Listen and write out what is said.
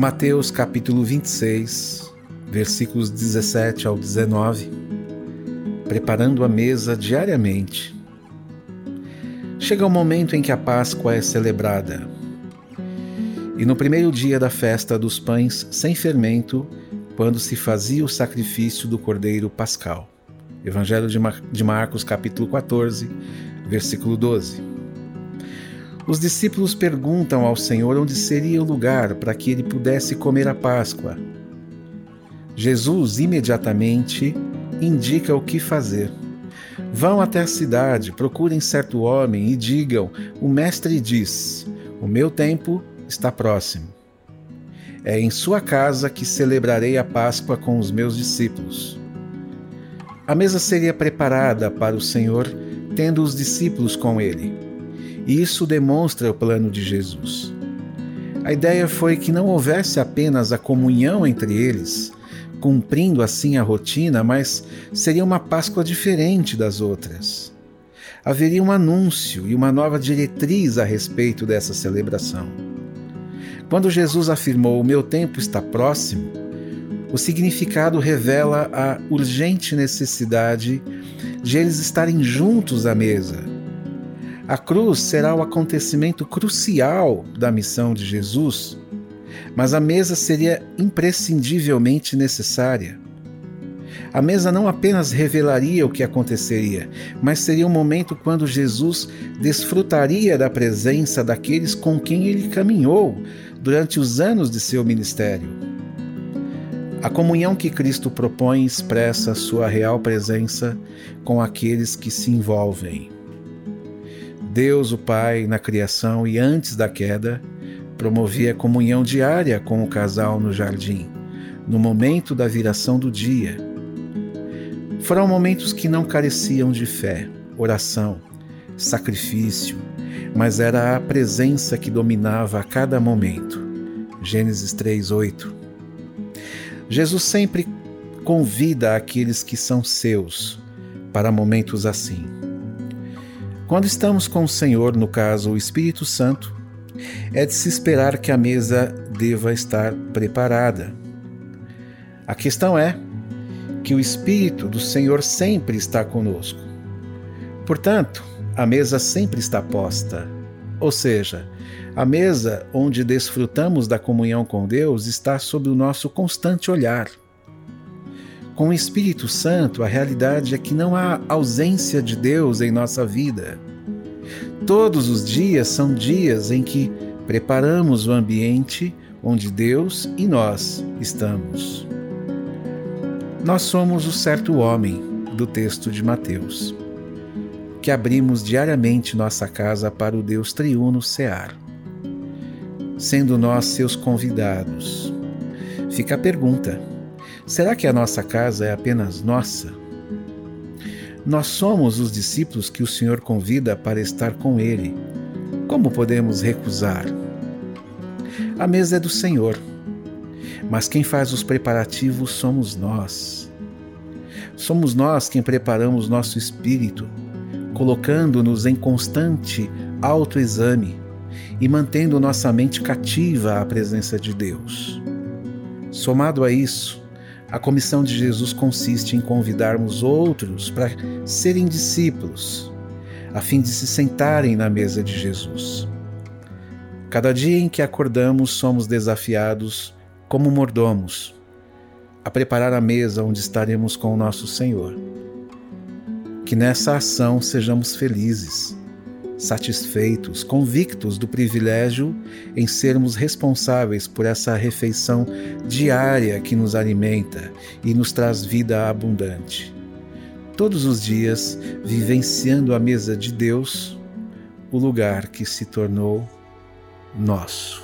Mateus capítulo 26, versículos 17 ao 19. Preparando a mesa diariamente. Chega o momento em que a Páscoa é celebrada. E no primeiro dia da festa dos pães sem fermento, quando se fazia o sacrifício do cordeiro pascal. Evangelho de Marcos, capítulo 14, versículo 12. Os discípulos perguntam ao Senhor onde seria o lugar para que ele pudesse comer a Páscoa. Jesus imediatamente indica o que fazer. Vão até a cidade, procurem certo homem e digam: O Mestre diz: O meu tempo está próximo. É em sua casa que celebrarei a Páscoa com os meus discípulos. A mesa seria preparada para o Senhor, tendo os discípulos com ele. E isso demonstra o plano de Jesus. A ideia foi que não houvesse apenas a comunhão entre eles, cumprindo assim a rotina, mas seria uma Páscoa diferente das outras. Haveria um anúncio e uma nova diretriz a respeito dessa celebração. Quando Jesus afirmou: O meu tempo está próximo, o significado revela a urgente necessidade de eles estarem juntos à mesa. A cruz será o acontecimento crucial da missão de Jesus, mas a mesa seria imprescindivelmente necessária. A mesa não apenas revelaria o que aconteceria, mas seria um momento quando Jesus desfrutaria da presença daqueles com quem ele caminhou durante os anos de seu ministério. A comunhão que Cristo propõe expressa sua real presença com aqueles que se envolvem. Deus, o Pai, na criação e antes da queda, promovia comunhão diária com o casal no jardim, no momento da viração do dia foram momentos que não careciam de fé, oração, sacrifício, mas era a presença que dominava a cada momento. Gênesis 3:8. Jesus sempre convida aqueles que são seus para momentos assim. Quando estamos com o Senhor, no caso o Espírito Santo, é de se esperar que a mesa deva estar preparada. A questão é que o Espírito do Senhor sempre está conosco. Portanto, a mesa sempre está posta. Ou seja, a mesa onde desfrutamos da comunhão com Deus está sob o nosso constante olhar. Com o Espírito Santo, a realidade é que não há ausência de Deus em nossa vida. Todos os dias são dias em que preparamos o ambiente onde Deus e nós estamos. Nós somos o certo homem do texto de Mateus, que abrimos diariamente nossa casa para o Deus triuno cear, sendo nós seus convidados. Fica a pergunta: será que a nossa casa é apenas nossa? Nós somos os discípulos que o Senhor convida para estar com Ele. Como podemos recusar? A mesa é do Senhor mas quem faz os preparativos somos nós. Somos nós quem preparamos nosso espírito, colocando-nos em constante autoexame e mantendo nossa mente cativa à presença de Deus. Somado a isso, a comissão de Jesus consiste em convidarmos outros para serem discípulos, a fim de se sentarem na mesa de Jesus. Cada dia em que acordamos, somos desafiados como mordomos, a preparar a mesa onde estaremos com o nosso Senhor. Que nessa ação sejamos felizes, satisfeitos, convictos do privilégio em sermos responsáveis por essa refeição diária que nos alimenta e nos traz vida abundante. Todos os dias vivenciando a mesa de Deus, o lugar que se tornou nosso.